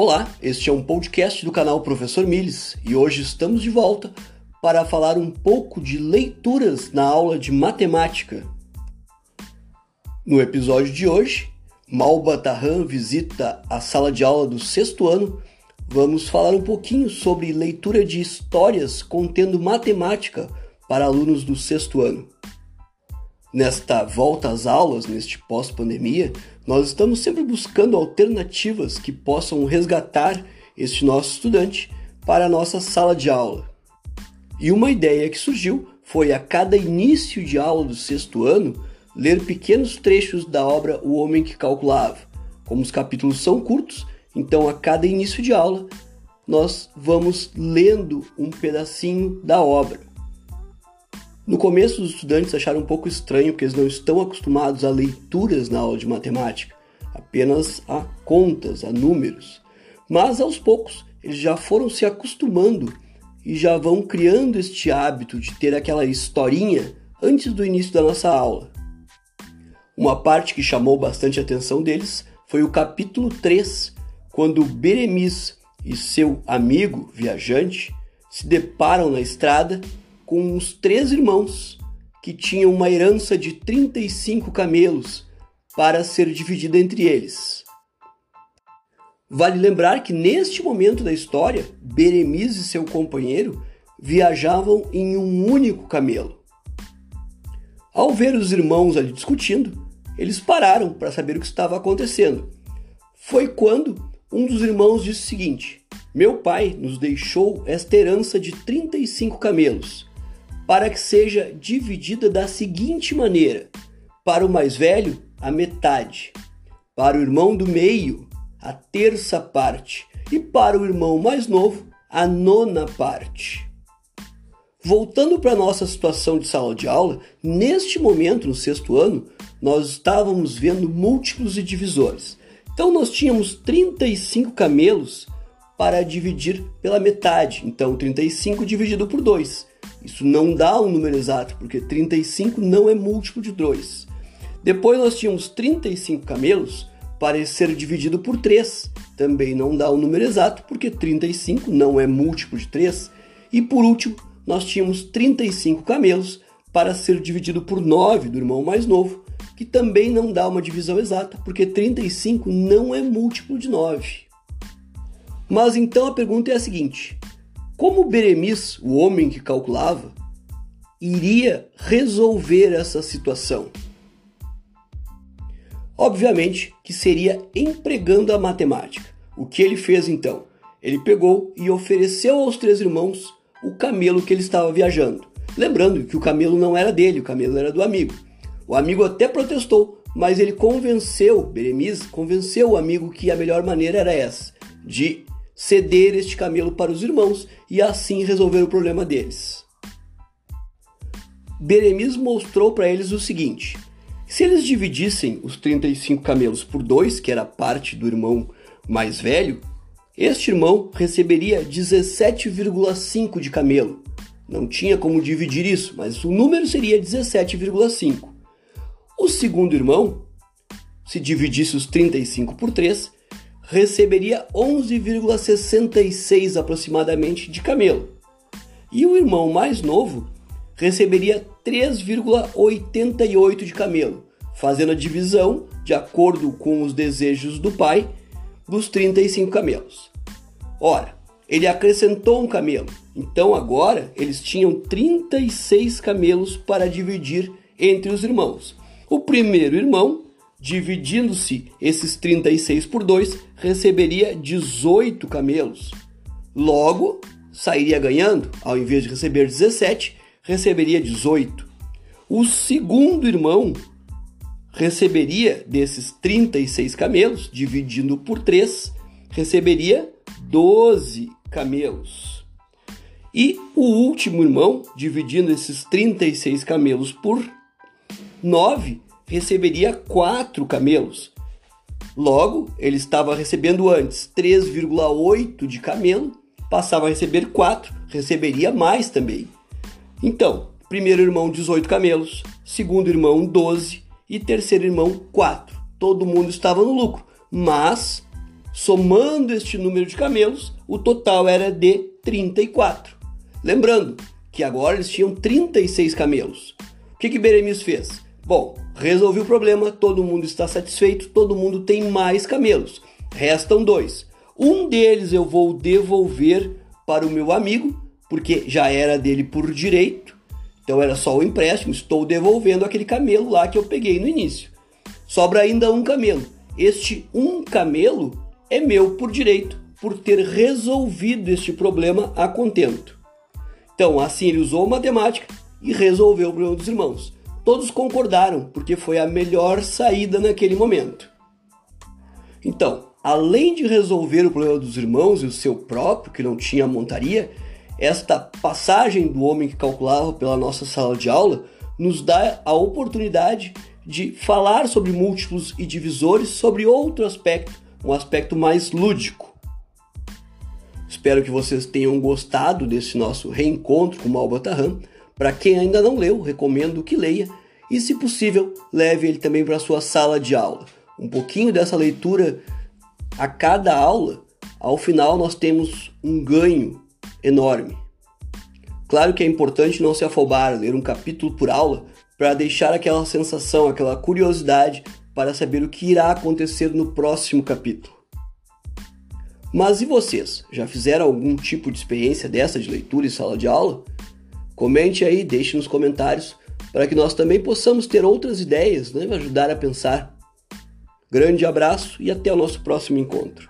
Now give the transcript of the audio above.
Olá, este é um podcast do canal Professor Miles e hoje estamos de volta para falar um pouco de leituras na aula de matemática. No episódio de hoje, Malba Tarran visita a sala de aula do sexto ano. Vamos falar um pouquinho sobre leitura de histórias contendo matemática para alunos do sexto ano. Nesta volta às aulas, neste pós-pandemia, nós estamos sempre buscando alternativas que possam resgatar este nosso estudante para a nossa sala de aula. E uma ideia que surgiu foi a cada início de aula do sexto ano ler pequenos trechos da obra O Homem que Calculava. Como os capítulos são curtos, então a cada início de aula nós vamos lendo um pedacinho da obra. No começo, os estudantes acharam um pouco estranho porque eles não estão acostumados a leituras na aula de matemática, apenas a contas, a números. Mas aos poucos, eles já foram se acostumando e já vão criando este hábito de ter aquela historinha antes do início da nossa aula. Uma parte que chamou bastante a atenção deles foi o capítulo 3, quando Beremis e seu amigo viajante se deparam na estrada com os três irmãos que tinham uma herança de 35 camelos para ser dividida entre eles. Vale lembrar que neste momento da história, Beremis e seu companheiro viajavam em um único camelo. Ao ver os irmãos ali discutindo, eles pararam para saber o que estava acontecendo. Foi quando um dos irmãos disse o seguinte: Meu pai nos deixou esta herança de 35 camelos para que seja dividida da seguinte maneira: para o mais velho, a metade, para o irmão do meio, a terça parte, e para o irmão mais novo, a nona parte. Voltando para nossa situação de sala de aula, neste momento, no sexto ano, nós estávamos vendo múltiplos e divisores. Então, nós tínhamos 35 camelos para dividir pela metade. Então, 35 dividido por 2. Isso não dá um número exato, porque 35 não é múltiplo de 2. Depois nós tínhamos 35 camelos para ser dividido por 3. Também não dá um número exato, porque 35 não é múltiplo de 3. E por último, nós tínhamos 35 camelos para ser dividido por 9 do irmão mais novo, que também não dá uma divisão exata, porque 35 não é múltiplo de 9. Mas então a pergunta é a seguinte: como Beremis, o homem que calculava, iria resolver essa situação? Obviamente que seria empregando a matemática. O que ele fez então? Ele pegou e ofereceu aos três irmãos o camelo que ele estava viajando. Lembrando que o camelo não era dele, o camelo era do amigo. O amigo até protestou, mas ele convenceu, Beremis convenceu o amigo que a melhor maneira era essa, de ceder este camelo para os irmãos e assim resolver o problema deles. Beremis mostrou para eles o seguinte: se eles dividissem os 35 camelos por dois, que era parte do irmão mais velho, este irmão receberia 17,5 de camelo. Não tinha como dividir isso, mas o número seria 17,5. O segundo irmão, se dividisse os 35 por 3, receberia 11,66 aproximadamente de camelo. E o irmão mais novo receberia 3,88 de camelo, fazendo a divisão de acordo com os desejos do pai dos 35 camelos. Ora, ele acrescentou um camelo, então agora eles tinham 36 camelos para dividir entre os irmãos. O primeiro irmão Dividindo-se esses 36 por 2, receberia 18 camelos. Logo, sairia ganhando, ao invés de receber 17, receberia 18. O segundo irmão receberia desses 36 camelos, dividindo por 3, receberia 12 camelos. E o último irmão, dividindo esses 36 camelos por 9, receberia quatro camelos. Logo, ele estava recebendo antes 3,8 de camelo, passava a receber 4, receberia mais também. Então, primeiro irmão 18 camelos, segundo irmão 12 e terceiro irmão 4. Todo mundo estava no lucro, mas Somando este número de camelos, o total era de 34. Lembrando que agora eles tinham 36 camelos. O que, que Beremiz fez? Bom, resolvi o problema, todo mundo está satisfeito, todo mundo tem mais camelos. Restam dois. Um deles eu vou devolver para o meu amigo, porque já era dele por direito, então era só o empréstimo, estou devolvendo aquele camelo lá que eu peguei no início. Sobra ainda um camelo. Este um camelo é meu por direito, por ter resolvido este problema a contento. Então, assim ele usou matemática e resolveu o problema dos irmãos. Todos concordaram, porque foi a melhor saída naquele momento. Então, além de resolver o problema dos irmãos e o seu próprio, que não tinha montaria, esta passagem do homem que calculava pela nossa sala de aula nos dá a oportunidade de falar sobre múltiplos e divisores sobre outro aspecto, um aspecto mais lúdico. Espero que vocês tenham gostado desse nosso reencontro com Malba Tarram. Para quem ainda não leu, recomendo que leia e, se possível, leve ele também para sua sala de aula. Um pouquinho dessa leitura a cada aula, ao final nós temos um ganho enorme. Claro que é importante não se afobar, ler um capítulo por aula para deixar aquela sensação, aquela curiosidade para saber o que irá acontecer no próximo capítulo. Mas e vocês? Já fizeram algum tipo de experiência dessa de leitura em sala de aula? Comente aí, deixe nos comentários para que nós também possamos ter outras ideias, né, ajudar a pensar. Grande abraço e até o nosso próximo encontro.